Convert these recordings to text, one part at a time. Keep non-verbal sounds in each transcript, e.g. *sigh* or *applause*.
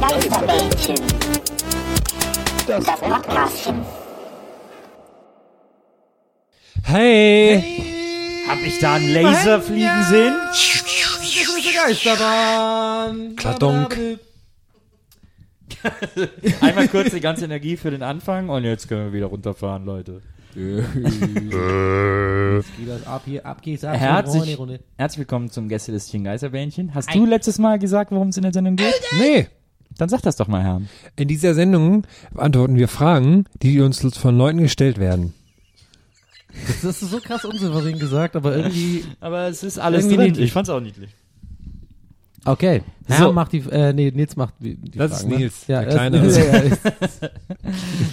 Geisterbällchen. Das Podcastchen. Hey! Hab ich da einen Laser fliegen sehen? Geisterbahn! Kladonk. *laughs* Einmal kurz die ganze Energie für den Anfang und jetzt können wir wieder runterfahren, Leute. Das ab hier, ab geht's ab. Herzlich, herzlich willkommen zum Gästelistchen Geisterbähnchen. Hast du letztes Mal gesagt, worum es in der Sendung geht? Nee, Dann sag das doch mal, Herr. in dieser Sendung beantworten wir Fragen, die uns von Leuten gestellt werden. Das ist so krass unsouverän gesagt, aber irgendwie. *laughs* Aber es ist alles drin. niedlich. Ich fand's auch niedlich. Okay. Herr So. macht die, äh, nee, Nils macht die, die Das Fragen, ist ne? Nils, ja, der Kleine. *laughs* ja, ja,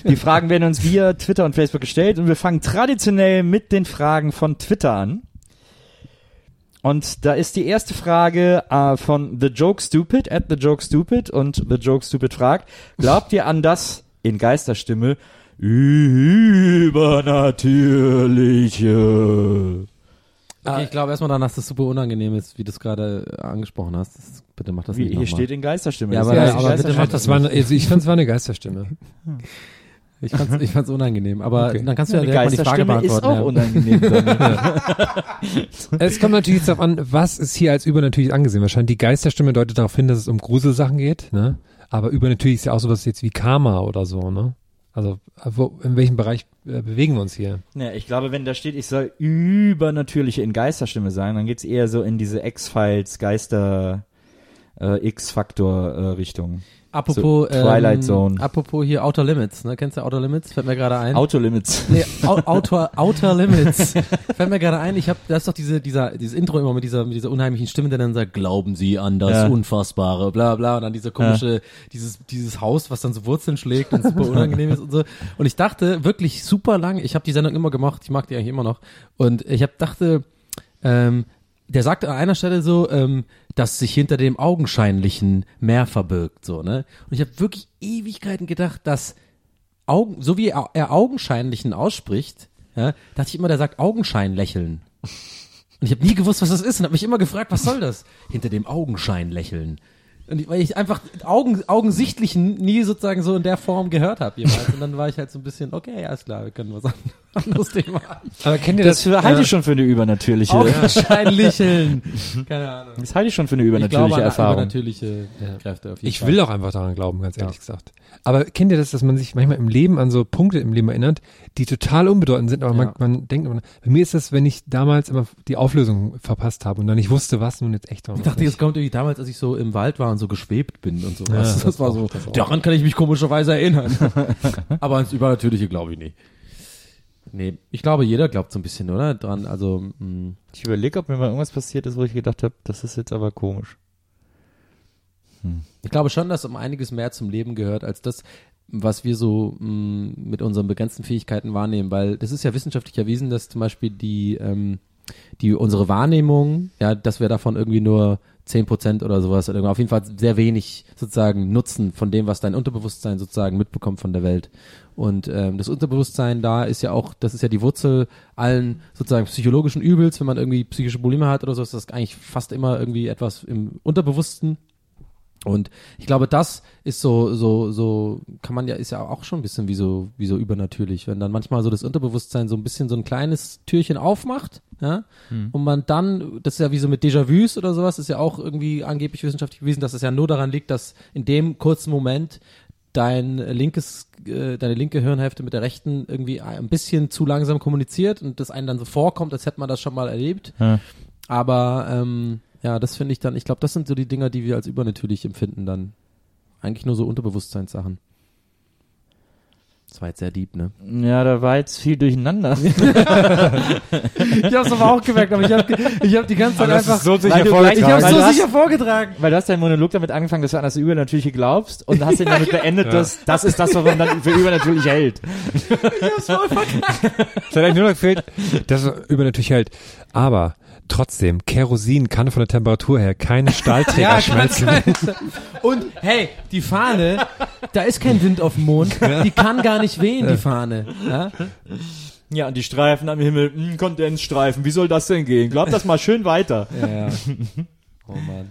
Die Fragen werden uns via Twitter und Facebook gestellt und wir fangen traditionell mit den Fragen von Twitter an. Und da ist die erste Frage äh, von The Joke Stupid, at The Joke Stupid und The Joke Stupid fragt, glaubt ihr an das, in Geisterstimme, Übernatürliche? Okay, ich glaube erstmal dann, dass das super unangenehm ist, wie du es gerade äh, angesprochen hast. Das, bitte mach das Wie, nicht hier steht in Geisterstimme. Ja, aber- ist aber bitte mach Das war, eine- also ich fand es war eine Geisterstimme. *laughs* Ich fand's, ich fand's unangenehm, aber Okay. dann kannst du ja, Eine direkt mal die Frage Geisterstimme ist beantworten. auch unangenehm. *laughs* Es kommt natürlich darauf an, was ist hier als übernatürlich angesehen. Wahrscheinlich die Geisterstimme deutet darauf hin, dass es um Gruselsachen geht, ne? Aber übernatürlich ist ja auch sowas jetzt wie Karma oder so, ne? Also wo, in welchem Bereich äh, bewegen wir uns hier? Ja, ich glaube, wenn da steht, ich soll übernatürliche in Geisterstimme sein, dann geht's eher so in diese X-Files, Geister, äh, X-Faktor-Richtung. Apropos, So, Twilight ähm, Zone. apropos hier Outer Limits, ne? Kennst du Outer Limits? Fällt mir gerade ein. Autolimits. Nee, Au- *laughs* Outer, Outer Limits. Fällt mir gerade ein, ich habe, das ist doch diese, dieser, dieses Intro immer mit dieser, mit dieser unheimlichen Stimme, der dann sagt, glauben Sie an das Ja. Unfassbare, bla, bla, und dann diese komische, dieses, dieses Haus, was dann so Wurzeln schlägt und super unangenehm ist und so. Und ich dachte wirklich super lang, ich habe die Sendung immer gemacht, ich mag die eigentlich immer noch, und ich habe dachte, ähm, der sagt an einer Stelle so, ähm, dass sich hinter dem Augenscheinlichen mehr verbirgt, so, ne? Und ich habe wirklich Ewigkeiten gedacht, dass Augen, so wie er, Augenscheinlichen ausspricht, ja, dachte ich immer, der sagt Augenschein lächeln. Und ich habe nie gewusst, was das ist und habe mich immer gefragt, was soll das? Hinter dem Augenschein lächeln. Und ich, weil ich einfach Augen, augensichtlich nie sozusagen so in der Form gehört habe jemals. *laughs* Und dann war ich halt so ein bisschen, okay, alles klar, wir können was an- *laughs* anderes Thema. Aber kennt ihr Das das? halte ich schon für eine übernatürliche. Augenschein lächeln. *laughs* Keine Ahnung. Das halte ich schon für eine Ich übernatürliche glaube an Erfahrung. übernatürliche Kräfte auf jeden Ich Fall. will auch einfach daran glauben, ganz ehrlich gesagt. Aber kennt ihr das, dass man sich manchmal im Leben an so Punkte im Leben erinnert, die total unbedeutend sind, aber Ja. man, man denkt immer, bei mir ist das, wenn ich damals immer die Auflösung verpasst habe und dann nicht wusste, was nun jetzt echt war. Ich dachte, jetzt kommt irgendwie damals, als ich so im Wald war und so geschwebt bin und so. Ja, das, das war so, das daran kann ich mich komischerweise erinnern. *laughs* Aber ans Übernatürliche glaube ich nicht. Nee, ich glaube, jeder glaubt so ein bisschen, oder? Dran, also, mh. Ich überlege, ob mir mal irgendwas passiert ist, wo ich gedacht habe, das ist jetzt aber komisch. ich glaube schon, dass um einiges mehr zum Leben gehört, als das, was wir so mh, mit unseren begrenzten Fähigkeiten wahrnehmen, weil das ist ja wissenschaftlich erwiesen, dass zum Beispiel die, ähm, die unsere Wahrnehmung, ja, dass wir davon irgendwie nur 10% oder sowas, oder auf jeden Fall sehr wenig sozusagen Nutzen von dem, was dein Unterbewusstsein sozusagen mitbekommt von der Welt. Und ähm, das Unterbewusstsein da ist ja auch, das ist ja die Wurzel allen sozusagen psychologischen Übels, wenn man irgendwie psychische Probleme hat oder so, ist das eigentlich fast immer irgendwie etwas im Unterbewussten. Und ich glaube, das ist so, so, so, kann man ja, ist ja auch schon ein bisschen wie so, wie so übernatürlich, wenn dann manchmal so das Unterbewusstsein so ein bisschen so ein kleines Türchen aufmacht, ja, und man dann, das ist ja wie so mit Déjà-vus oder sowas, ist ja auch irgendwie angeblich wissenschaftlich bewiesen, dass es ja nur daran liegt, dass in dem kurzen Moment dein linkes, äh, deine linke Hirnhälfte mit der rechten irgendwie ein bisschen zu langsam kommuniziert und das einem dann so vorkommt, als hätte man das schon mal erlebt. Ja. Aber ähm, ja, das finde ich dann, ich glaube, das sind so die Dinger, die wir als übernatürlich empfinden dann. Eigentlich nur so Unterbewusstseinssachen. Das war jetzt sehr deep, ne? Ja, da war jetzt viel durcheinander. *laughs* Ich hab's aber auch gemerkt, aber ich habe ich hab die ganze Zeit einfach, so sicher vorgetragen. ich hab's weil so hast- sicher vorgetragen. Weil du hast deinen Monolog damit angefangen, dass du an das Übernatürliche glaubst und hast ihn damit *laughs* beendet, dass das ist das, was man dann für übernatürlich hält. Es hat eigentlich nur noch gefehlt, dass es übernatürlich hält. Aber trotzdem, Kerosin kann von der Temperatur her keine *laughs* Stahlträger schmelzen. Und hey, die Fahne, da ist kein Wind auf dem Mond, die kann gar nicht wehen, die Fahne. Ja? Ja, und die Streifen am Himmel, mh, Kondensstreifen, wie soll das denn gehen? Glaub das mal schön weiter. Ja, ja. *laughs* Oh Mann.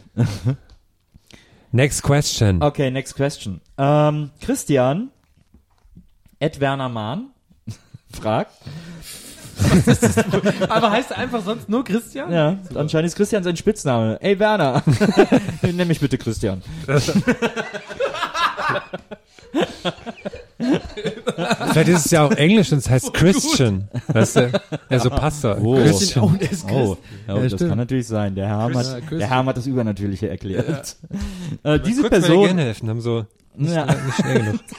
Next question. Okay, next question. Ähm, Christian, Ed Werner Mahn, *laughs* fragt, *laughs* Aber heißt er einfach sonst nur Christian? ja, anscheinend ist Christian sein Spitzname. Ey Werner, *laughs* nenn mich bitte Christian. Vielleicht ist es ja auch Englisch und es heißt Christian. Weißt du? Ja, so Pastor. Oh. Christian. Oh, ist Christ. Oh, ja, Ja, das stimmt. kann natürlich sein. Der Herr, Ja, hat, Christian. der Herr hat das Übernatürliche erklärt. Äh, diese Person, gerne helfen, haben so nicht, Ja. nicht schnell genug. *laughs*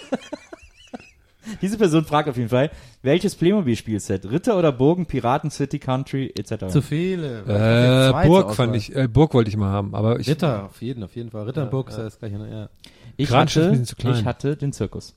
diese Person fragt auf jeden Fall, welches Playmobil-Spielset? Ritter oder Burgen, Piraten, City, Country, etc. Zu viele. Äh, Burg Auswahl. fand ich, äh, Burg wollte ich mal haben, aber ich, Ritter, auf jeden, auf jeden Fall. Ritter und Burg ist ja das gleiche, ne? ja. Ich ein hatte, bisschen zu klein. ich hatte den Zirkus.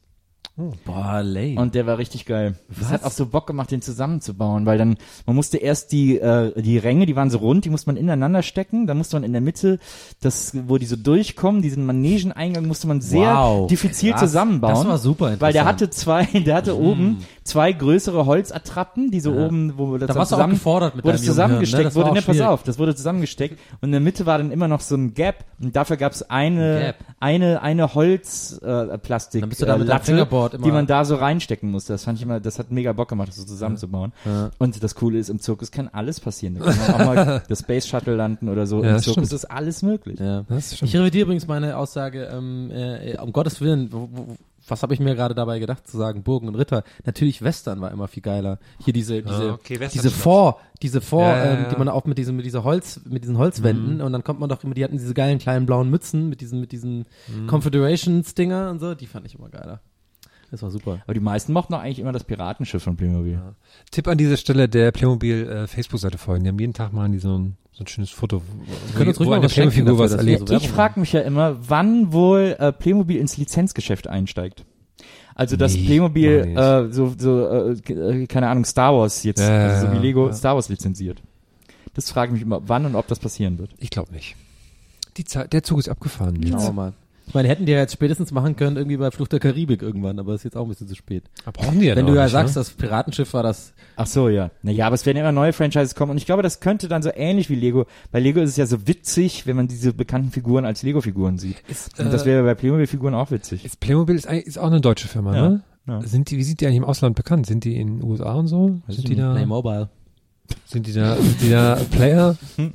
Boah, lame. Und der war richtig geil. Es hat auch so Bock gemacht, den zusammenzubauen, weil dann, man musste erst die, äh, die Ränge, die waren so rund, die musste man ineinander stecken, dann musste man in der Mitte, das, wo die so durchkommen, diesen Manegeneingang musste man sehr Wow, diffizil krass. zusammenbauen. Das war super interessant. Mhm. Weil der hatte zwei, *laughs* der hatte oben zwei größere Holzattrappen, die so oben, wo das Da warst zusammen, gefordert mit wurde jungen zusammengesteckt ne? Das wurde. Ne, pass auf, das wurde zusammengesteckt und in der Mitte war dann immer noch so ein Gap und dafür gab es eine, eine, eine Holzplastik, äh, Plastik, Dann bist du da mit deinem Latte, Immer- die man da so reinstecken musste. Das fand ich immer, das hat mega Bock gemacht, das so zusammenzubauen. Und das Coole ist, im Zirkus kann alles passieren. Da kann man auch mal *laughs* das Space Shuttle landen oder so. Ja, Im das Zirkus stimmt. ist alles möglich. Ja. Das ist schon- Ich revidiere übrigens meine Aussage, ähm, äh, um Gottes Willen, wo, wo, was habe ich mir gerade dabei gedacht zu sagen, Burgen und Ritter. Natürlich Western war immer viel geiler. Hier diese, diese, Ah, okay, diese. Vor, diese Vor, Ja, ja, ähm, ja. Mhm. die man auch mit diesem, mit dieser Holz, mit diesen Holzwänden und dann kommt man doch immer, die hatten diese geilen kleinen blauen Mützen mit diesen, mit diesen Mhm. Confederations-Dinger und so, die fand ich immer geiler. Das war super. Aber die meisten mochten auch eigentlich immer das Piratenschiff von Playmobil. Tipp an dieser Stelle der Playmobil äh, Facebook-Seite folgen. Die haben jeden Tag mal die so ein, so ein schönes Foto, wo, können uns ruhig mal eine was dafür, was wir erlebt. so Ich frage mich ja immer, wann wohl äh, Playmobil ins Lizenzgeschäft einsteigt. Also dass Nee, Playmobil äh, so, so äh, äh, keine Ahnung, Star Wars jetzt, Ja, also so wie ja, Lego ja. Star Wars lizenziert. Das frage ich mich immer, wann und ob das passieren wird. Ich glaube nicht. Die Zeit, der Zug ist abgefahren. Schauen wir mal. Ich meine, hätten die ja jetzt spätestens machen können, irgendwie bei Flucht der Karibik irgendwann, aber ist jetzt auch ein bisschen zu spät. Aber brauchen die ja Wenn du ja nicht, sagst, ne? das Piratenschiff war das, Ach so, ja. Naja, aber es werden immer neue Franchises kommen und ich glaube, das könnte dann so ähnlich wie Lego. Bei Lego ist es ja so witzig, wenn man diese bekannten Figuren als Lego-Figuren sieht. Ist, Und das äh, wäre bei Playmobil-Figuren auch witzig. ist Playmobil ist, ist auch eine deutsche Firma, Ja, ne? ja. Sind die, wie sind die eigentlich im Ausland bekannt? Sind die in den USA und so? Weiß Sind die da, Playmobil. sind die da, sind die da Player? *laughs*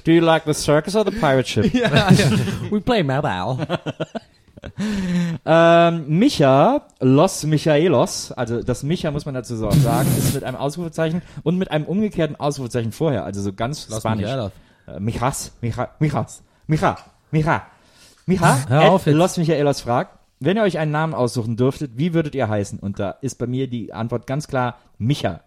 *laughs* Do you like the circus or the pirate ship? *laughs* ja, ja. We play Mobile. ähm, Micha, Los Michaelos, also das Micha muss man dazu so auch sagen, ist mit einem Ausrufezeichen und mit einem umgekehrten Ausrufezeichen vorher, also so ganz Spanisch. Äh, Michas, Micha, Michas, Micha, Micha, Micha, Hör auf jetzt. Los Michaelos fragt, wenn ihr euch einen Namen aussuchen dürftet, wie würdet ihr heißen? Und da ist bei mir die Antwort ganz klar Micha.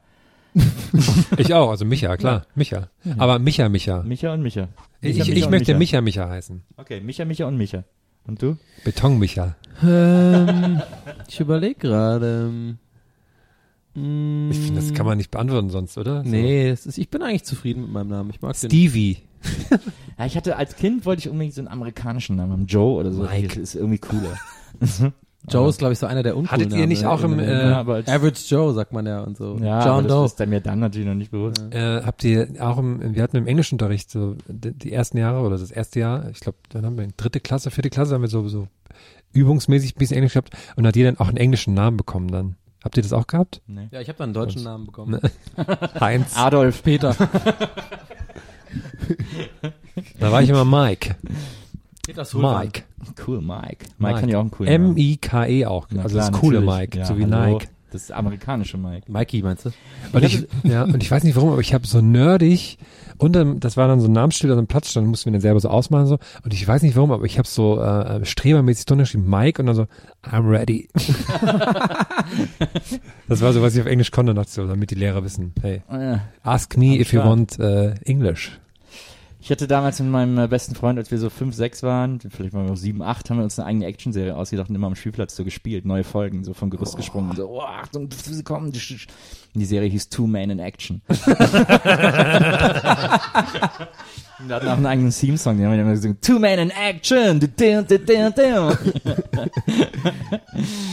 *laughs* Ich auch, also Micha, klar, Micha. Aber Micha, Micha. Micha und Micha. Ich, Micha, ich, Micha möchte Micha, Micha heißen. Okay, Micha, Micha und Micha. Und du? Beton Micha. ähm, ich überlege gerade. Mm, Ich finde, das kann man nicht beantworten sonst, oder? So. Nee, es ist, ich bin eigentlich zufrieden mit meinem Namen. Ich mag den. Stevie. Ja, ich hatte als Kind wollte ich unbedingt so einen amerikanischen Namen, Joe oder so. Mike. Das ist irgendwie cooler. *laughs* Joe ist, glaube ich, so einer der uncoolen Hattet ihr nicht Namen, auch im, ne? äh, Ja, Average Joe, sagt man ja und so. Ja, John Doe. das ist dann mir dann natürlich noch nicht bewusst. Äh, habt ihr auch im, wir hatten im Englischunterricht so die, die ersten Jahre oder das erste Jahr, ich glaube, dann haben wir in dritte Klasse, vierte Klasse haben wir so, so übungsmäßig ein bisschen Englisch gehabt und hat jeder dann auch einen englischen Namen bekommen dann. Habt ihr das auch gehabt? Nee. Ja, ich habe da einen deutschen Namen bekommen. *laughs* Heinz. Adolf. Peter. *laughs* *laughs* Da war ich immer Mike. Peter Mike. Cool, Mike. Mike kann ja auch einen coolen. M-I-K-E auch. Na also klar, das coole. Mike, Ja, so wie hallo. Nike. Das amerikanische Mike. Mikey, meinst du? Und ich, ja, und ich weiß nicht warum, aber ich habe so nerdig unter, das war dann so ein Namensschild an einem Platz, stand, mussten wir dann selber so ausmalen so. Und ich weiß nicht warum, aber ich habe so äh, strebermäßig drunter geschrieben, Mike und dann so, I'm ready. *laughs* das war so, was ich auf Englisch konnte, dachte so, damit die Lehrer wissen, hey, ask me Am if you Start. want äh, English. Ich hatte damals mit meinem äh, besten Freund, als wir so fünf, sechs waren, vielleicht waren wir auch sieben, acht, haben wir uns eine eigene Actionserie ausgedacht und immer am Spielplatz so gespielt, neue Folgen, so vom Gerüst gesprungen und so, oh, Achtung, sie kommen. Und die Serie hieß Two Men in Action. *laughs* *laughs* und wir hatten auch einen eigenen Theme-Song, den haben wir immer gesungen, Two Men in Action! *laughs*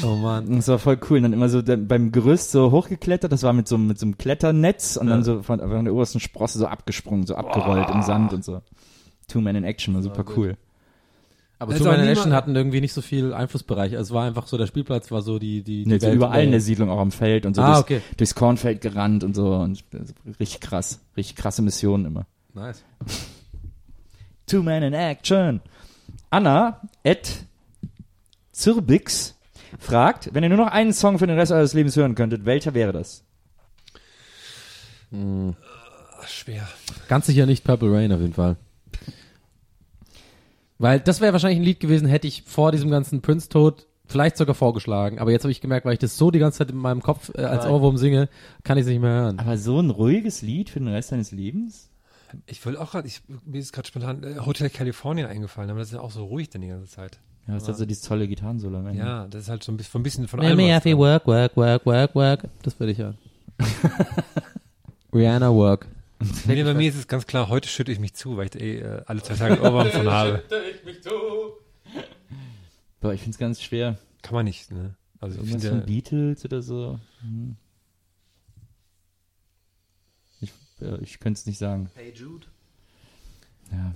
Oh Mann. Das war voll cool. Und dann immer so beim Gerüst so hochgeklettert. Das war mit so, mit so einem Kletternetz und dann so von, von der obersten Sprosse so abgesprungen, so abgerollt im Sand und so. Two Men in Action war super cool. Aber Two Man in Action hatten irgendwie nicht so viel Einflussbereich. Also es war einfach so, der Spielplatz war so die, die, die Nee, so Welt überall in der- der Siedlung, auch am Feld und so Ah, durchs, okay. durchs Kornfeld gerannt und so. Und also richtig krass. Richtig krasse Missionen immer. Nice. Two Men in Action. Anna, at Zirbix, fragt, wenn ihr nur noch einen Song für den Rest eures Lebens hören könntet, welcher wäre das? schwer. Ganz sicher nicht Purple Rain auf jeden Fall. Weil das wäre wahrscheinlich ein Lied gewesen, hätte ich vor diesem ganzen Prince-Tod vielleicht sogar vorgeschlagen. Aber jetzt habe ich gemerkt, weil ich das so die ganze Zeit in meinem Kopf äh, als Ohrwurm singe, kann ich es nicht mehr hören. Aber so ein ruhiges Lied für den Rest deines Lebens? Ich will auch gerade, ich, mir ist gerade spontan äh, Hotel California eingefallen, aber das ist ja auch so ruhig dann die ganze Zeit. Ja, das hat so dieses tolle Gitarrensolo am Ende. Ja, das ist halt so ein bisschen, von ein bisschen von Let allem. me dran. work, work, work, work, work. Das würde ich hören. *laughs* Rihanna Work. Nee, bei mir ist es ganz klar, heute schütte ich mich zu, weil ich eh äh, alle zwei Tage Ohrwurm von habe. Boah, ich find's ganz schwer. Kann man nicht, ne? Also ich Irgendwas finde von Beatles oder so. Hm. Ich, könnte es nicht sagen. Hey Jude. Ja.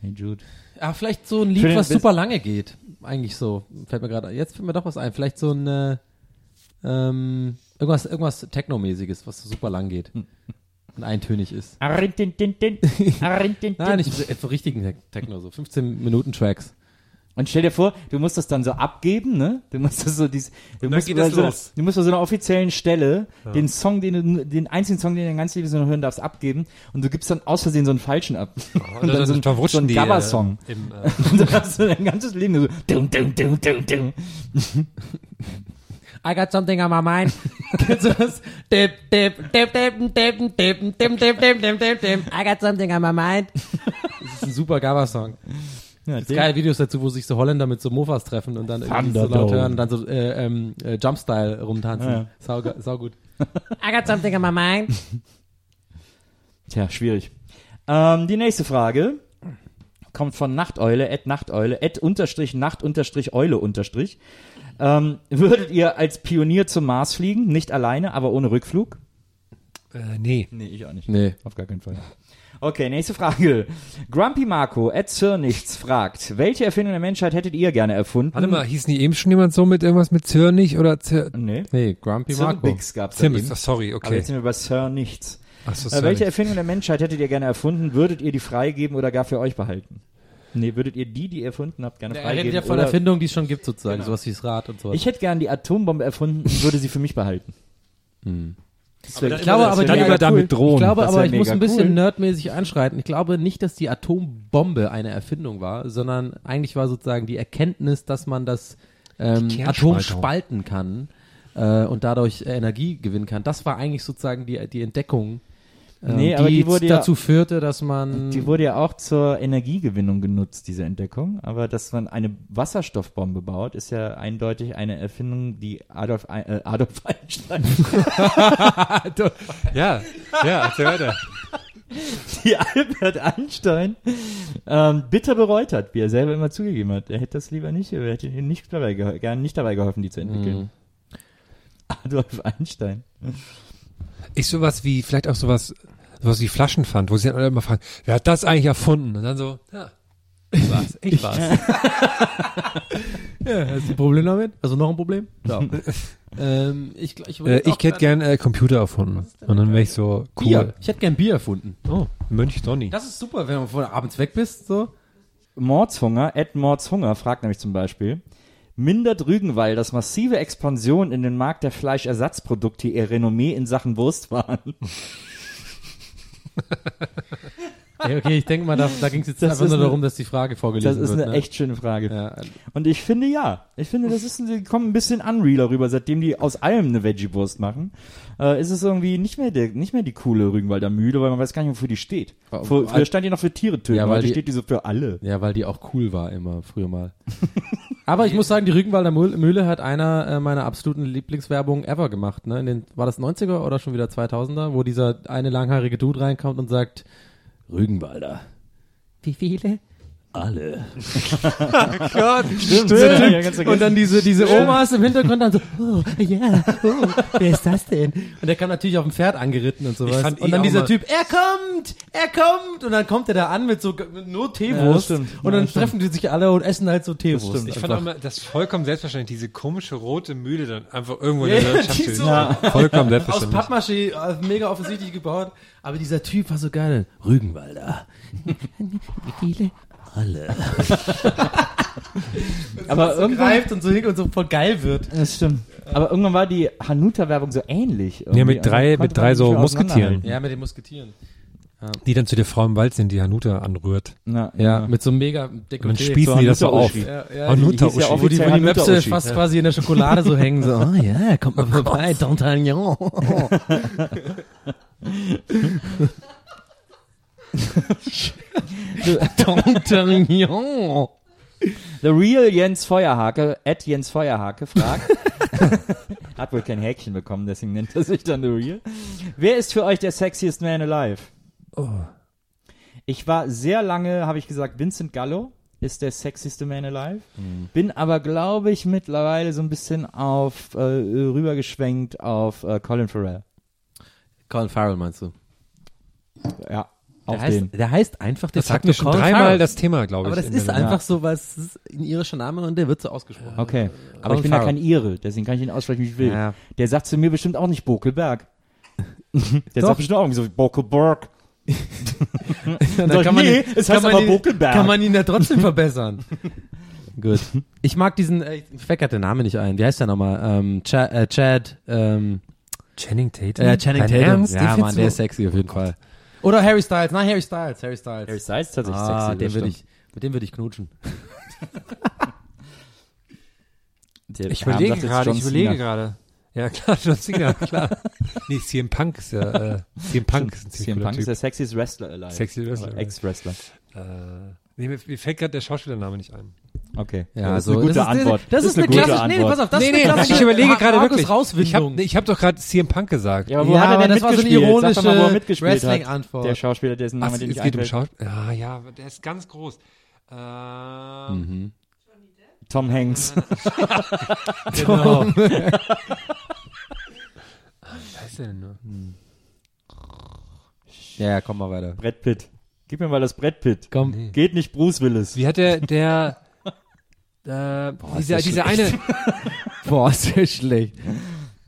Hey Jude. Ja, vielleicht so ein Lied, was super lange geht. Eigentlich so. Fällt mir gerade, jetzt fällt mir doch was ein. Vielleicht so ein, äh, ähm, irgendwas, irgendwas Technomäßiges, was so super lang geht. *laughs* Und eintönig ist. *laughs* Nein, nicht so richtigen Tech- Techno, so 15 Minuten Tracks. Und stell dir vor, du musst das dann so abgeben, ne? Du musst das so dies, du musst geht so, los. du musst bei so einer offiziellen Stelle den Song, den du, den einzigen Song, den du dein ganzes Leben so noch hören darfst, abgeben und du gibst dann aus Versehen so einen falschen ab. und dann so, ein, verrutschen so ein die, Gabba-Song. Äh, im, äh, Und dann hast du dein ganzes Leben so dum, dum, dum, dum, dum. I got something on my mind. Kennst du das? Dip, dip, dip, dip, dip, dip, dip, dip, dip, dip, dip, dip. I got something on my mind. Das ist ein super Gabba-Song. Ja, Es geile Videos dazu, wo sich so Holländer mit so Mofas treffen und dann irgendwie so laut hören und dann so äh, ähm, äh, Jumpstyle rumtanzen. Ja. Sau, ge- sau gut. *laughs* I got something on my mind. *laughs* Tja, schwierig. Ähm, die nächste Frage kommt von Nachteule, at Nachteule, at unterstrich Nacht unterstrich Eule unterstrich. Ähm, würdet ihr als Pionier zum Mars fliegen? Nicht alleine, aber ohne Rückflug? äh, nee. Nee, ich auch nicht. Nee. Auf gar keinen Fall. Okay, nächste Frage. Grumpy Marco at Sir Nichts fragt, welche Erfindung der Menschheit hättet ihr gerne erfunden? Warte mal, hieß nie eben schon jemand so mit irgendwas mit Zürnig oder Zir Nee. Nee, Grumpy Sir Marco. Bix gab's eben. ach, sorry, Aber okay. jetzt sind wir bei Sir Nichts. Ach so, Äh, sorry. welche Erfindung der Menschheit hättet ihr gerne erfunden? Würdet ihr die freigeben oder gar für euch behalten? Nee, würdet ihr die, die ihr erfunden habt, gerne Er freigeben? redet ja von Erfindungen, die es schon gibt sozusagen, sowas wie das Rad und so. ich hätte gern die Atombombe erfunden und würde sie für mich behalten. Hm. Wär- ich glaube aber, dann über damit drohen. ich glaube aber, ich muss ein bisschen cool. nerdmäßig einschreiten. Ich glaube nicht, dass die Atombombe eine Erfindung war, sondern eigentlich war sozusagen die Erkenntnis, dass man das ähm, Atom spalten kann äh, und dadurch Energie gewinnen kann. Das war eigentlich sozusagen die, die Entdeckung, äh, Nee, aber die wurde ja- dazu führte, dass man Die wurde ja auch zur Energiegewinnung genutzt, diese Entdeckung. Aber dass man eine Wasserstoffbombe baut, ist ja eindeutig eine Erfindung, die Adolf, äh, Adolf *laughs* Einstein, *laughs* ja, ja, erzähl weiter. wie Albert Einstein ähm, bitter bereut hat, wie er selber immer zugegeben hat. Er hätte das lieber nicht, er hätte ihnen nicht dabei, geho- gerne nicht dabei geholfen, die zu entwickeln. Adolf Einstein. Ich sowas wie, vielleicht auch sowas, sowas wie Flaschenpfand, wo sie dann alle immer fragen, wer hat das eigentlich erfunden? Und dann so, ja, ich war's, ich war's. *laughs* Ja, hast du ein Problem damit? Also noch ein Problem? Ja. *laughs* ähm, ich ich, äh, ich hätte gern äh, Computer erfunden. Und dann wäre ich so, cool. Bier. Ich hätte gern Bier erfunden. Oh, Mönch Donny. Das ist super, wenn du von abends weg bist, so. Mordshunger, Ed Mordshunger fragt nämlich zum Beispiel, mindert Rügenwald das massive Expansion in den Markt der Fleischersatzprodukte ihr Renommee in Sachen Wurstwaren? *laughs* Ja, okay, ich denke mal, da, da ging es jetzt Das einfach nur eine- darum, dass die Frage vorgelesen Das ist wird. eine ne? echt schöne Frage. Ja, Und ich finde ja. Ich finde, das ist, ein- die kommen ein bisschen unreal rüber, seitdem die aus allem eine Veggie-Wurst machen. Äh, ist es irgendwie nicht mehr, der, nicht mehr die coole Rügenwalder Mühle, weil man weiß gar nicht, wofür die steht. Vor, früher stand die noch für Tiere töten, Ja, weil die- steht die so für alle. ja, weil die auch cool war immer, früher mal. *laughs* Aber ich muss sagen, die Rügenwalder Mühle Mühle hat einer äh, meiner absoluten Lieblingswerbungen ever gemacht. Ne? In den, war das 90er oder schon wieder 2000er, wo dieser eine langhaarige Dude reinkommt und sagt, Rügenwalder. Wie viele? Alle. Stimmt, ja, ganz Und dann diese, diese Omas im Hintergrund dann so, oh, ja, oh, wer ist das denn? Und der kam natürlich auf dem Pferd angeritten und sowas. Und eh dann auch dieser Typ, er kommt, er kommt. Und dann kommt er da an mit so, mit nur Ja, Teewurst. stimmt. und Ja, dann stimmt. treffen die sich alle und essen halt so Teewurst. stimmt. Ich fand auch immer, das vollkommen selbstverständlich, diese komische rote Mühle dann einfach irgendwo in Ja, der Landschaft so- steht. *laughs* Vollkommen aus selbstverständlich. Pappmaché, äh, mega offensichtlich gebaut. Aber dieser Typ war so geil. Rügenwalder. Wie viele? Alle. *laughs* Aber so irgendwann, greift und so hin und so voll geil wird. das stimmt. Aber irgendwann war die Hanuta-Werbung so ähnlich. Ja, irgendwie. mit drei, Also konnte mit drei so Musketieren. Ja, mit den Musketieren. die dann zu der Frau im Wald sind, die Hanuta anrührt. Na, Ja, mit so einem mega Und Dekolleté. dann spießen so die das so auf. Ja, ja, Hanuta ja Uschi. auch- Wo die, wo die Hanuta Möpse Uschi. fast quasi in der Schokolade so hängen, so, oh ja, kommt mal vorbei, D'Artagnan. *laughs* *laughs* D'Artagnan. The Real Jens Feuerhake, at Jens Feuerhake fragt, *laughs* hat wohl kein Häkchen bekommen, deswegen nennt er sich dann The Real. Wer ist für euch der sexiest man alive? Oh. Ich war sehr lange, habe ich gesagt, Vincent Gallo ist der sexieste man alive. Bin aber, glaube ich, mittlerweile so ein bisschen auf, äh, rübergeschwenkt auf äh, Colin Farrell. Colin Farrell meinst du? Ja, Der auf heißt, den. der heißt einfach de Das hatten facto wir schon dreimal das Thema, glaube ich. Aber das ist der- einfach so, weil es ist ein irischer Name und der wird so ausgesprochen. Okay, aber Colin ich bin ja Farrell. kein Ire, deswegen kann ich ihn aussprechen, wie ich will. Ja. Der sagt zu mir bestimmt auch nicht Bokelberg. Der Doch. sagt bestimmt auch irgendwie so Bokelberg. Dann Sag ich, kann man nee, ihn- es heißt aber ihn- Bokelberg. Kann man ihn ja trotzdem verbessern. *laughs* Gut. Ich mag diesen, äh, ich fällt grad der Name nicht ein. Wie heißt der nochmal? Ähm, Chad, äh, Chad, ähm, Channing Tatum? äh, Channing Tatum. Ernst? Den Ja, Mann, der ist sexy auf jeden Fall. Oder Harry Styles. Nein, Harry Styles. Harry Styles. Harry Styles ist tatsächlich ah, sexy. den würde ich, mit dem würde ich knutschen. *laughs* Der Ich überlege gerade, ich überlege gerade. Ja, klar, John Cena, klar. *laughs* nee, CM Punk ist ja, äh, CM Punk ist ein CM Punk ist Typ. der sexiest Wrestler alive. Sexy Wrestler. Ex-Wrestler. Äh, nee, mir, mir fällt gerade der Schauspielername nicht ein. Okay. Ja, das ist so. eine gute das ist, Antwort. Das, ist eine, gute klassische, nee, Antwort. pass auf, das nee, ist nee, eine klassische ich überlege Mar- gerade wirklich. Ich Rauswindung. habe ich hab doch gerade CM Punk gesagt. Ja, aber wo Ja, hat er denn das war so eine er ironische mitgespielt hat. Wrestling-Antwort. Der Schauspieler, dessen Ach, Name dir es nicht geht um einfällt. Schauspiel. Ah, ja, der ist ganz groß. Ähm, Tom Hanks. *laughs* Genau. *laughs* Wie heißt der denn nur? Ja, ja, komm mal weiter. Brett Pitt. Gib mir mal das Brett Pitt. Komm. Nee. Geht nicht Bruce Willis. Wie hat der, der, äh, dieser, ist dieser eine, Boah, ist der *laughs* schlecht.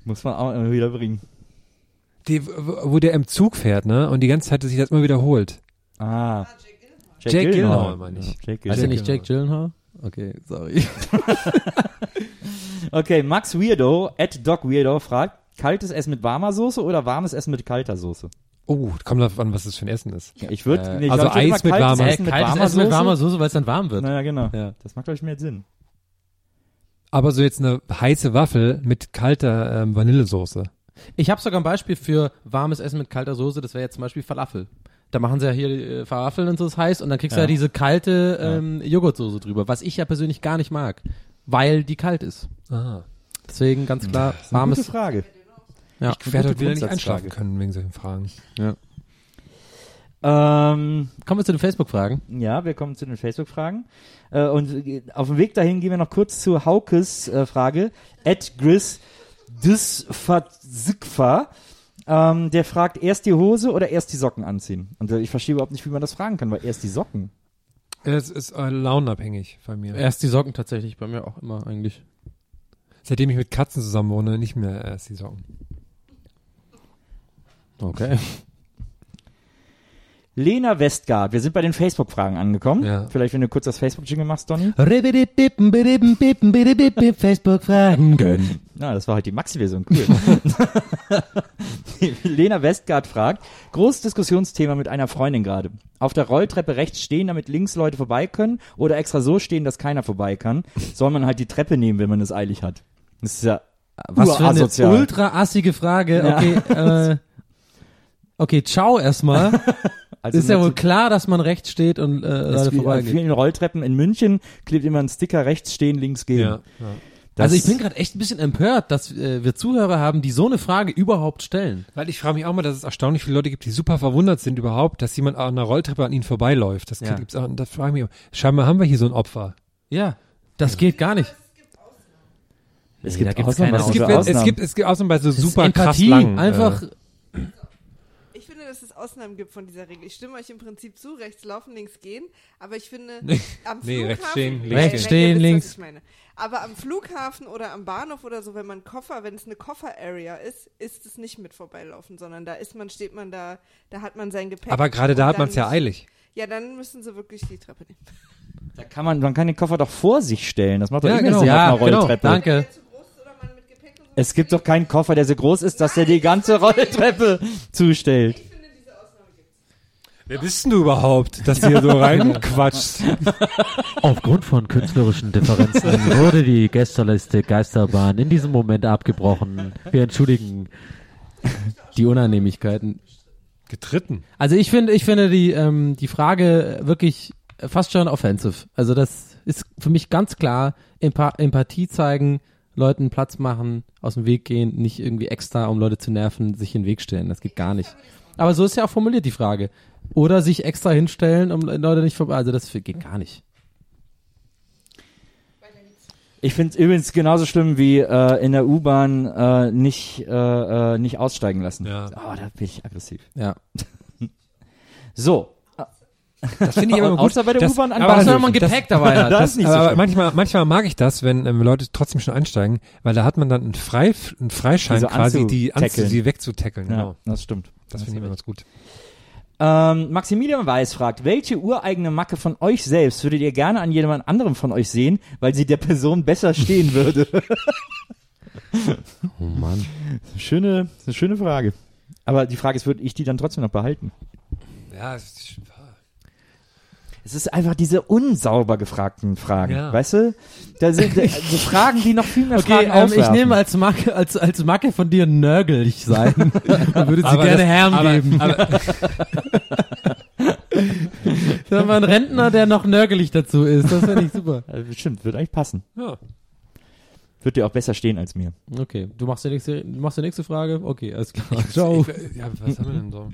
Muss man auch immer wieder bringen. die, wo der im Zug fährt, ne, und die ganze Zeit sich das immer wiederholt. Ah. Jake Gyllenhaal, meine ich. Heißt er Gyllenhaal. nicht Jake Gyllenhaal? Okay, sorry. *laughs* Okay, Max Weirdo, at Doc Weirdo fragt, kaltes Essen mit warmer Soße oder warmes Essen mit kalter Soße? Oh, kommt drauf an, was das für ein Essen ist. Ja, ich würde, Äh, nee, ich also glaub, ich Eis mit warmer- Essen mit Kaltes warmer Essen mit Soße. warmer Soße, weil es dann warm wird. Naja, genau. Ja. Das macht, glaube ich, mehr Sinn. Aber so jetzt eine heiße Waffel mit kalter ähm, Vanillesoße. Ich habe sogar ein Beispiel für warmes Essen mit kalter Soße. Das wäre jetzt zum Beispiel Falafel. Da machen sie ja hier äh, Falafeln und so, das heißt, und dann kriegst du Ja. ja diese kalte ähm, Joghurtsoße drüber, was ich ja persönlich gar nicht mag, weil die kalt ist. Ah. Deswegen ganz klar Eine gute warmes. Frage. Ja. Ich werde heute wieder nicht einschlafen können wegen solchen Fragen. Ähm, Kommen wir zu den Facebook-Fragen. ja, wir kommen zu den Facebook-Fragen. Äh, und äh, auf dem Weg dahin gehen wir noch kurz zu Haukes äh, Frage. Ed Gris Dysfatzikfa. Ähm, der fragt, erst die Hose oder erst die Socken anziehen? Und äh, ich verstehe überhaupt nicht, wie man das fragen kann, weil erst die Socken. Es ist äh, launenabhängig bei mir. Erst die Socken tatsächlich, bei mir auch immer eigentlich. Seitdem ich mit Katzen zusammen wohne, nicht mehr erst die Socken. Okay. *laughs* Lena Westgard, wir sind bei den Facebook-Fragen angekommen. Ja. Vielleicht, wenn du kurz das Facebook-Jingle machst, Donny. Facebook-Fragen. Na, das war halt die Maxi-Version, cool. Lena Westgard fragt, großes Diskussionsthema mit einer Freundin gerade. Auf der Rolltreppe rechts stehen, damit links Leute vorbei können oder extra so stehen, dass keiner vorbei kann? Soll man halt die Treppe nehmen, wenn man es eilig hat? Das ist ja Was für eine ultra assige Frage. Ja. Okay, äh, okay, ciao erstmal. *laughs* Also ist ja wohl klar, dass man rechts steht und äh, an vorbeigeht. vielen Rolltreppen in München klebt immer ein Sticker rechts stehen, links gehen. Ja. Das- Also ich bin gerade echt ein bisschen empört, dass äh, wir Zuhörer haben, die so eine Frage überhaupt stellen. Weil ich frage mich auch mal, dass es erstaunlich viele Leute gibt, die super verwundert sind überhaupt, dass jemand an einer Rolltreppe an ihnen vorbeiläuft. Das Ja. gibt's auch, das frage ich mich auch. Scheinbar haben wir hier so ein Opfer. Ja, das geht gar nicht. es gibt Ausnahmen, Es gibt, es Ausnahmen. gibt, es gibt Ausnahmen bei so super krass Empathie, langen. einfach. Äh, Ich finde, dass es Ausnahmen gibt von dieser Regel. Ich stimme euch im Prinzip zu, rechts laufen, links gehen. Aber ich finde, *laughs* am Nee, Flughafen... rechts stehen, links Rechts stehen, links. Was ich meine. Aber am Flughafen oder am Bahnhof oder so, wenn man Koffer, wenn es eine Koffer-Area ist, ist es nicht mit vorbeilaufen, sondern da ist man, steht man da, da hat man sein Gepäck. aber gerade da hat man es ja eilig. Ja, dann müssen sie wirklich die Treppe nehmen. Da kann man, man kann den Koffer doch vor sich stellen. Das macht doch Ja, immer genau. Sinn Ja, auf einer genau, Rolltreppe. danke. Es gibt doch keinen Koffer, der so groß ist, dass der die ganze Rolltreppe zustellt. Wer bist denn du überhaupt, dass du hier so reinquatschst? *laughs* Aufgrund von künstlerischen Differenzen wurde die Gästeliste Geisterbahn in diesem Moment abgebrochen. Wir entschuldigen. Die Unannehmlichkeiten. Getritten. Also ich finde, ich finde die, ähm, die Frage wirklich fast schon offensive. Also das ist für mich ganz klar Empa Empathie zeigen, Leuten Platz machen, aus dem Weg gehen, nicht irgendwie extra, um Leute zu nerven, sich in den Weg stellen. Das geht gar nicht. Aber so ist ja auch formuliert die Frage. Oder sich extra hinstellen, um Leute nicht vorbei. Also das geht gar nicht. Ich finde es übrigens genauso schlimm wie äh, in der U-Bahn äh, nicht, äh, äh, nicht aussteigen lassen. Ja. Oh, da bin ich aggressiv. Ja. *laughs* So. Das finde ich aber *laughs* gut. Außer bei der Das- U-Bahn aber an das- wenn man Gepäck dabei hat. *laughs* Das ist nicht so aber manchmal, manchmal mag ich das, wenn ähm, Leute trotzdem schon einsteigen, weil da hat man dann einen, Frei, einen Freischein Die so quasi, die, anzu, die wegzutackeln. Ja, Genau. das stimmt. Das finde ich immer ganz gut. Ähm, Maximilian Weiß fragt, welche ureigene Macke von euch selbst würdet ihr gerne an jemand anderem von euch sehen, weil sie der Person besser stehen würde? *laughs* Oh Mann. schöne, eine schöne Frage. Aber die Frage ist, würde ich die dann trotzdem noch behalten? Ja, es ist- einfach diese unsauber gefragten Fragen, Ja. weißt du? Da sind da, so *laughs* Fragen, die noch viel mehr Okay, Fragen ähm, ich nehme als Macke, als, als Macke von dir nörgelig sein. *laughs* Dann würde sie Aber gerne das- Herrn aber- geben. aber- *laughs* Dann mal ein Rentner, der noch nörgelig dazu ist. Das wäre nicht super. Also, Stimmt, wird eigentlich passen. Ja. Wird dir auch besser stehen als mir. Okay, du machst die nächste, machst die nächste Frage? Okay, alles klar. Ciao. Ich, ja, was haben wir denn so?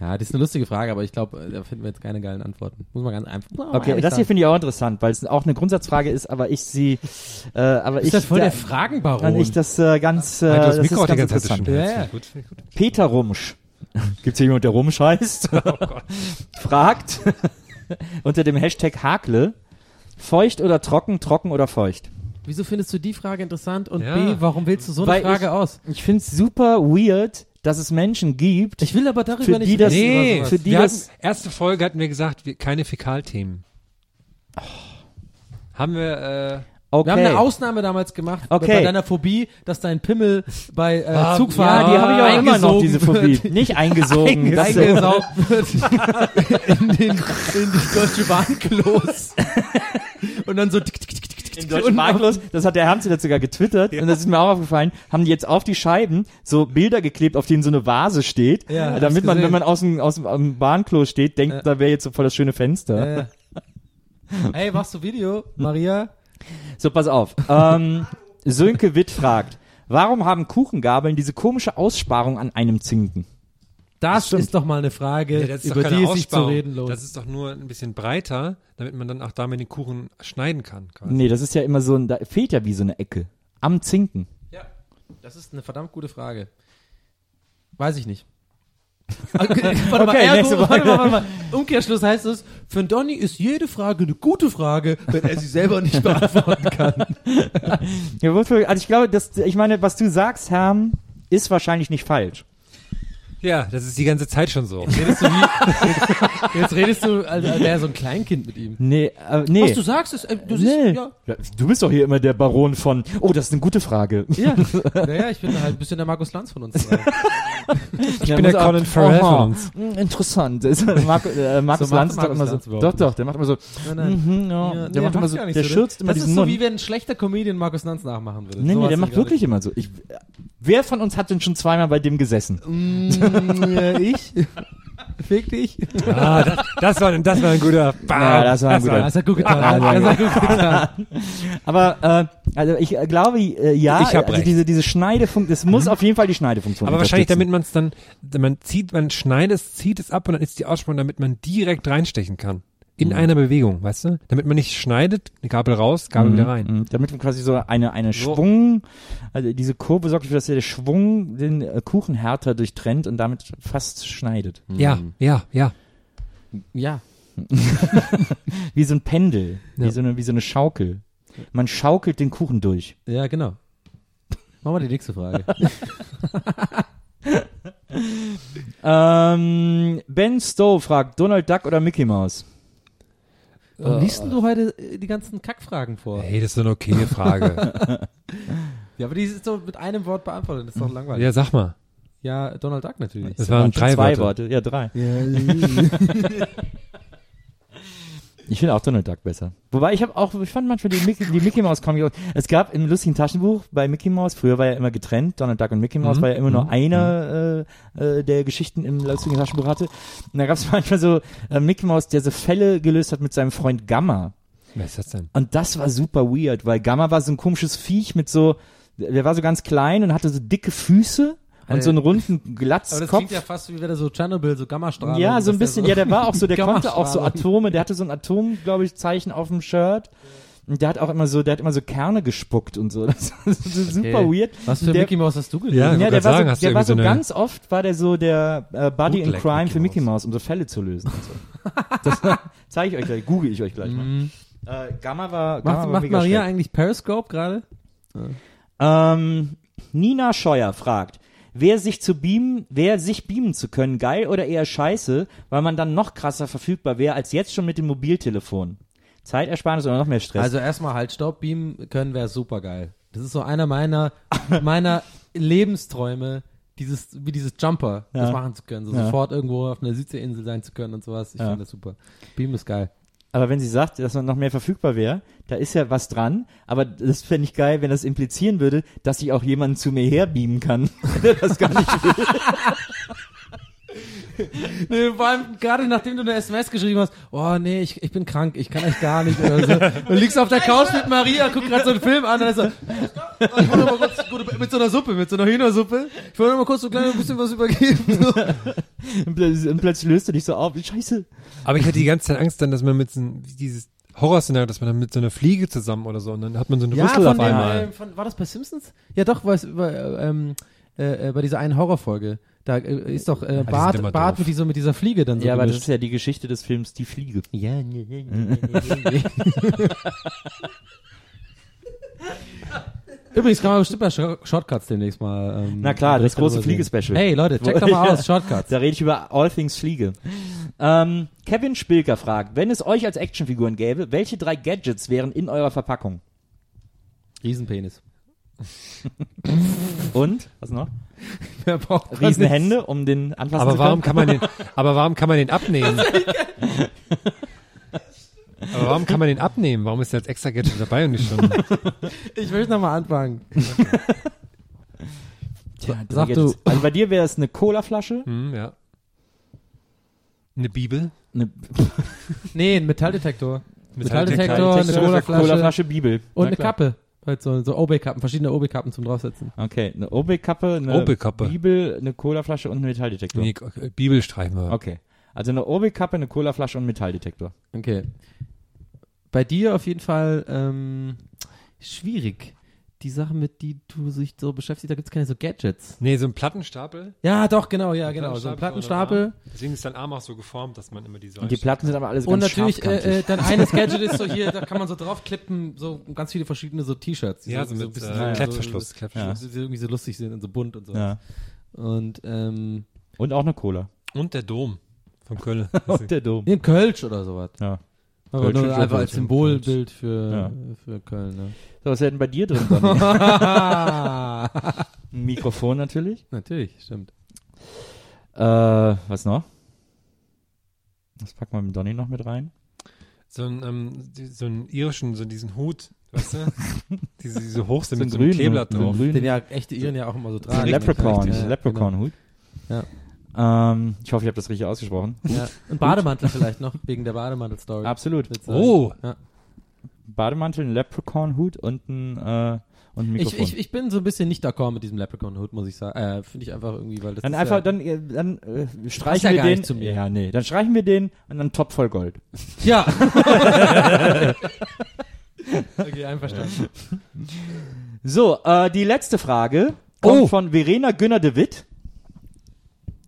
Ja, das ist eine lustige Frage, aber ich glaube, da finden wir jetzt keine geilen Antworten. Muss man ganz einfach. muss Okay, das hier finde ich auch interessant, weil es auch eine Grundsatzfrage ist, aber ich sie, äh, aber ist ich, das voll da- der Fragenbaron. ich das äh, ganz, äh, Weil du das das Mikro ist ganz ganze Zeit interessant. Ja, ja. Finde Gut, finde. Peter Rumsch. *laughs* Gibt's hier jemand, der Rumsch heißt? *laughs* Fragt *laughs* unter dem Hashtag Hakle, feucht oder trocken, trocken oder feucht? Wieso findest du die Frage interessant? Und Ja. B, warum wählst du so eine Weil Frage ich- aus? Ich find's super weird, dass es Menschen gibt, Ich will aber darüber Für nicht die das- Nee, für die wir das- hatten, erste Folge hatten wir gesagt, wir, keine Fäkalthemen. Haben wir, äh, okay. Wir haben eine Ausnahme damals gemacht Okay. bei deiner Phobie, dass dein Pimmel bei äh, Ah, ja, Zugfahren die habe ich auch immer noch, diese Phobie. wird. Nicht eingesogen. eingesaugt wird in, den, in die Deutsche Bahnklos. Und dann so tick, tick, tick, tick, in und- Marktlos, das hat der Hamster jetzt sogar getwittert und das ist mir auch aufgefallen, haben die jetzt auf die Scheiben so Bilder geklebt, auf denen so eine Vase steht, Ja, damit man, wenn man aus dem, aus dem am Bahnklo steht, denkt, Ja. da wäre jetzt so voll das schöne Fenster. Hey, machst du Video, Maria? So, pass auf. Ähm, Sönke Witt fragt, warum haben Kuchengabeln diese komische Aussparung an einem Zinken? Das stimmt. ist doch mal eine Frage, Ja, das ist über die es sich zu reden lohnt. Das ist doch nur ein bisschen breiter, damit man dann auch damit den Kuchen schneiden kann. Quasi. Nee, das ist ja immer so ein, da fehlt ja wie so eine Ecke. Am Zinken. Ja, das ist eine verdammt gute Frage. Weiß ich nicht. *laughs* Okay, warte mal, Okay, ergo, nächste warte Frage. mal, warte mal. Umkehrschluss heißt es, für Donny ist jede Frage eine gute Frage, wenn er sie selber nicht *laughs* beantworten kann. Ja, wofür, also ich glaube, dass, ich meine, was du sagst, Herm, ist wahrscheinlich nicht falsch. Ja, das ist die ganze Zeit schon so. Redest du wie, *laughs* jetzt redest du, als wäre so ein Kleinkind mit ihm. Nee, äh, nee. Was du sagst, ist, äh, du siehst, nee. ja, Ja, Du bist doch hier immer der Baron von, oh, das ist eine gute Frage. ja, *laughs* naja, ich bin halt ein bisschen der Markus Lanz von uns. *laughs* Ich bin der Colin Farrell von uns. Interessant. Das ist Marco, äh, Markus So macht Lanz ist doch Markus immer so. Lanz Doch, doch, der macht immer so. Nein, nein. Mhm, ja. Ja, der nee, macht immer so, der so, schürzt immer Das ist so, wie wenn ein schlechter Comedian Markus Lanz nachmachen würde. Nee, nee, der macht wirklich immer so. Ich, wer von uns hat denn schon zweimal bei dem gesessen? Ich? Fick dich? Ah, das, das, war, das war ein guter. Bam, Ja, das war ein guter. Das hat gut getan. Ah, das hat gut getan. Aber äh, also ich glaube, äh, ja, Ich also recht. diese, diese Schneidefunktion, das muss auf jeden Fall die Schneidefunktion Aber wahrscheinlich, damit man es dann, man zieht, man schneidet es, zieht es ab und dann ist die Aussprache, damit man direkt reinstechen kann. In einer Bewegung, weißt du? Damit man nicht schneidet, eine Gabel raus, Gabel wieder rein. Mhm, Damit man quasi so eine, eine So. Schwung, also diese Kurve sorgt dafür, dass der Schwung den äh, Kuchen härter durchtrennt und damit fast schneidet. Ja, ja, ja. Ja. *laughs* Wie so ein Pendel, wie, Ja. so eine, wie so eine Schaukel. Man schaukelt den Kuchen durch. Ja, genau. Machen wir die nächste Frage. *laughs* Ähm, ben Stowe fragt, Donald Duck oder Mickey Mouse? Warum liest denn du heute äh, die ganzen Kackfragen vor? Hey, das ist so eine okay Frage. *laughs* Ja, aber die ist so mit einem Wort beantwortet. Das ist doch langweilig. ja, sag mal. Ja, Donald Duck natürlich. Das waren schon drei zwei Worte. Worte. Ja, drei. Ja, *laughs* Ich finde auch Donald Duck besser. Wobei ich habe auch, ich fand manchmal die Mickey, die Mickey Mouse Comic. Es gab im lustigen Taschenbuch bei Mickey Mouse, früher war ja immer getrennt, Donald Duck und Mickey Mouse Mhm. war ja immer nur einer äh, äh, der Geschichten im lustigen Taschenbuch hatte. Und da gab es *laughs* manchmal so äh, Mickey Mouse, der so Fälle gelöst hat mit seinem Freund Gamma. Was ist das denn? Und das war super weird, weil Gamma war so ein komisches Viech mit so, der war so ganz klein und hatte so dicke Füße und so einen runden *laughs* aber das Glatzkopf. klingt ja fast wie wenn er so Tschernobyl, so Gammastrahlen. Ja, so ein bisschen. Ja, der war auch so, der *laughs* konnte auch so. Atome, der hatte so ein Atom, glaube ich, Zeichen auf dem Shirt. Und der hat auch immer so, der hat immer so Kerne gespuckt und so. *laughs* Das ist so super Okay. weird. Was für der, Mickey Mouse hast du gelesen? Ja, Ja, der war sagen, so, der war so so ganz oft war der so der äh, Buddy in Crime Mickey für Mickey Mouse. Um so Fälle zu lösen und so. Das zeige ich euch gleich, google ich euch gleich mal. Äh, Gamma war, Gamma Macht, war macht Maria schlecht. eigentlich Periscope gerade? Ähm, Nina Scheuer fragt, wer sich zu beamen, wer sich beamen zu können, geil oder eher scheiße, weil man dann noch krasser verfügbar wäre als jetzt schon mit dem Mobiltelefon. Zeitersparnis oder noch mehr Stress? Also erstmal halt Stopp beamen können wäre super geil. Das ist so einer meiner *laughs* meiner Lebensträume, dieses wie dieses Jumper, das Ja. machen zu können, so Ja. sofort irgendwo auf einer Südseeinsel sein zu können und sowas. Ich Ja. finde das super. Beam ist geil. Aber wenn sie sagt, dass man noch mehr verfügbar wäre, da ist ja was dran, aber das fände ich geil, wenn das implizieren würde, dass ich auch jemanden zu mir herbeamen kann, *laughs* der das gar nicht will. *laughs* Nee, vor allem gerade nachdem du eine SMS geschrieben hast, oh nee, ich, ich bin krank, ich kann euch gar nicht. Oder so. Du liegst auf der Couch mit Maria, guck gerade so einen Film an dann ist so, ich wollte mal kurz, gut, mit so einer Suppe, mit so einer Hühnersuppe, ich wollte mal kurz so klein ein bisschen was übergeben. So. *laughs* Und plötzlich, und plötzlich löst du dich so auf, scheiße. Aber ich hatte die ganze Zeit Angst dann, dass man mit so einem- dieses Horrorszenario, dass man dann mit so einer Fliege zusammen oder so und dann hat man so eine Rüssel auf von, einmal. äh, von, war das bei Simpsons? Ja doch, weil es über, äh, ähm, äh, äh, bei dieser einen Horrorfolge. Da äh, ist doch äh, Bart, immer Bart mit dieser, mit dieser Fliege dann so Ja, aber das gemischt. ist ja die Geschichte des Films Die Fliege. Ja, nee, nee, nee, nee, nee. Übrigens kann man bestimmt bei Shor- Shortcuts demnächst mal. Ähm, Na klar, das große Fliege-Special. Hey Leute, checkt doch *laughs* mal aus, Shortcuts. Da rede ich über All Things Fliege. Ähm, Kevin Spilker fragt, wenn es euch als Actionfiguren gäbe, welche drei Gadgets wären in eurer Verpackung? Riesenpenis. *laughs* Und? Was noch? *laughs* Wer braucht Riesenhände, um den anfassen Aber zu warum können? kann man den, aber warum kann man den abnehmen? Warum kann man den abnehmen? Warum ist der als extra Gadget dabei und nicht schon? *laughs* Ich möchte nochmal anfangen. *laughs* Tja, Sag du. Also bei dir wäre es eine Colaflasche, Hm, ja. Eine Bibel? eine *laughs* Nee, ein Metalldetektor. Metalldetektor, Metalldetektor, eine Colaflasche Colaflasche Bibel. und eine. Kappe. Halt so, so OB-Kappen, verschiedene OB-Kappen zum draufsetzen. Okay, eine OB-Kappe, eine OB-Kappe. Bibel, eine Colaflasche und ein Metalldetektor. Nee, Bibel streichen wir. Okay. Also eine OB-Kappe, eine Colaflasche und ein Metalldetektor. Okay. Bei dir auf jeden Fall ähm, schwierig. Die Sachen, mit die du sich so beschäftigst, da gibt es keine so Gadgets. Nee, so ein Plattenstapel. Ja, doch, genau, ja, genau. So ein Plattenstapel. Deswegen ist dein Arm auch so geformt, dass man immer diese Und die Platten sind aber alles Und ganz natürlich, scharfkantig. äh, äh, dann eines *laughs* Gadget ist so hier, da kann man so draufklippen, so ganz viele verschiedene so T-Shirts. die Ja, so mit, ein bisschen äh, so- Klettverschluss, So, Klettverschluss. so, die irgendwie so lustig sind und so bunt und so. ja. Und, ähm, Und auch eine Cola. Und der Dom von Köln. *laughs* Und der Dom. ein Kölsch oder sowas. Ja. Aber nur einfach als. Symbolbild für, Ja. für Köln, ne? So, was wäre denn bei dir drin? *laughs* Ein Mikrofon natürlich. Natürlich, stimmt. Äh, was noch? Das packen wir mit Donny noch mit rein. so ein, ähm, die, so einen irischen, so diesen Hut, weißt du? *laughs* diese, diese hoch sind So mit so einem grünen, Kleeblatt drauf. Den ja echte Iren ja auch immer so So ein tragen. Leprechaun, Ja, Leprechaun-Hut. Ja. Ähm, ich hoffe, ich habe das richtig ausgesprochen. Ja. Ein Bademantel vielleicht noch, wegen der Bademantel-Story. Absolut. Oh, Ja. Bademantel, ein Leprechaun-Hut und ein, äh, und ein Ich, Mikrofon. ich, ich bin so ein bisschen nicht d'accord mit diesem Leprechaun-Hut, muss ich sagen. Äh, Finde ich einfach irgendwie, weil das dann ist einfach, ja, dann, äh, dann äh, streichen wir den. nicht zu mir. Ja, nee. Dann streichen wir den und dann top voll Gold. Ja. *laughs* okay, einverstanden. So, äh, die letzte Frage kommt Oh. von Verena Günner de Witt.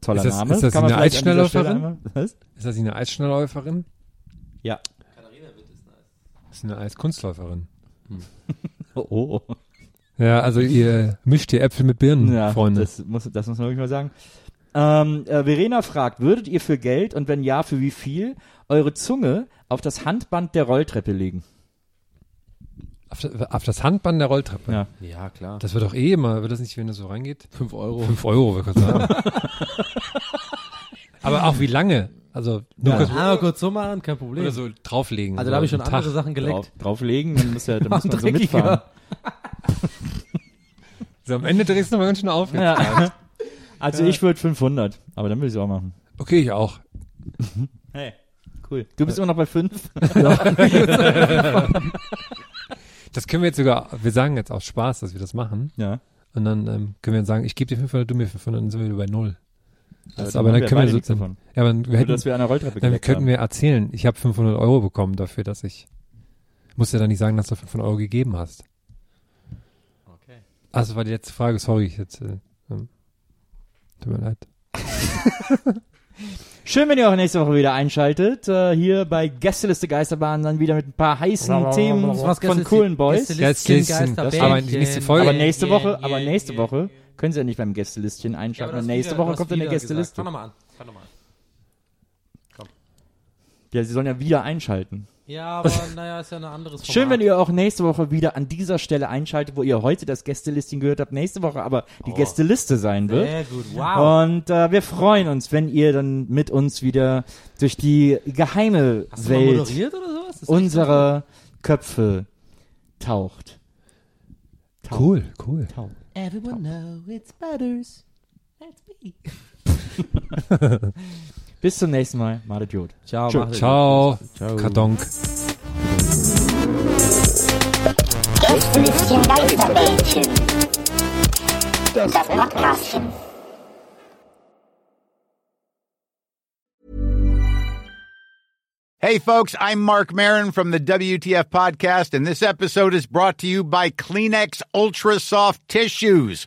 Toller Ist das- Name. ist das Kann man eine Eisschnellläuferin? Was? ist das eine Eisschnellläuferin? Ja. Das ist eine Eiskunstläuferin. *laughs* Oh, oh. Ja, also ihr mischt ihr Äpfel mit Birnen, Ja, Freunde. Das muss, das muss man wirklich mal sagen. Ähm, äh, Verena fragt, würdet ihr für Geld und wenn ja, für wie viel eure Zunge auf das Handband der Rolltreppe legen? Auf, das- auf das Handband der Rolltreppe. Ja. Ja, klar. Das wird doch eh immer, wird das nicht, wenn es so reingeht? 5 Euro. 5 Euro, würde ich gerade sagen. *laughs* Aber auch wie lange? Also nur Ja. kurz Ah, kurz so machen, kein Problem. oder so drauflegen. also so da habe ich schon andere Tag. Sachen geleckt. Drauf, drauflegen, dann muss, ja, dann *laughs* muss man so mitfahren. *laughs* So, am Ende drehst du mal ganz schön auf. Ja. Also ich würde 500, aber dann will ich es auch machen. Okay, ich auch. Hey, cool. Du bist immer noch bei 5? Das können wir jetzt sogar, wir sagen jetzt aus Spaß, dass wir das machen. Ja. Und dann ähm, können wir sagen, ich gebe dir 500, du mir 500, dann sind wir wieder bei null. Das, dann aber dann können wir so, davon. ja, aber wir hätten, dass wir an der Rolltreppe dann könnten haben. wir erzählen, ich habe 500 Euro bekommen dafür, dass ich, musst ja dann nicht sagen, dass du 500 Euro gegeben hast. Okay. Also war die letzte Frage, sorry, ich jetzt, äh, ähm, tut mir leid. *laughs* Schön, wenn ihr auch nächste Woche wieder einschaltet. Äh, hier bei Gästeliste Geisterbahn dann wieder mit ein paar heißen Themen von coolen Boys. Das- aber nächste Folge- Aber nächste Woche, yeah, aber nächste yeah. Woche können sie ja nicht beim Gästelistchen einschalten. und nächste Woche kommt dann eine Gästeliste. Fang nochmal an. Fang noch mal an. Ja, sie sollen ja wieder einschalten. Ja, *laughs* aber naja, ist ja ein anderes Format. Schön, wenn ihr auch nächste Woche wieder an dieser Stelle einschaltet, wo ihr heute das Gästelisting gehört habt. Nächste Woche aber die Gästeliste sein wird. Sehr gut, wow. Und äh, wir freuen uns, wenn ihr dann mit uns wieder durch die geheime Hast Welt unserer Köpfe taucht. Cool, cool. so- Everyone know it's Butters. That's me. *laughs* Bis zum nächsten Mal. Madet Jod. Ciao, Tschö. Ciao, Ciao. Kartonk. Gästelistchen Geisterbällchen. Das Podcastchen. Hey, folks, I'm Mark Marin from the WTF Podcast, and this episode is brought to you by Kleenex Ultra Soft Tissues,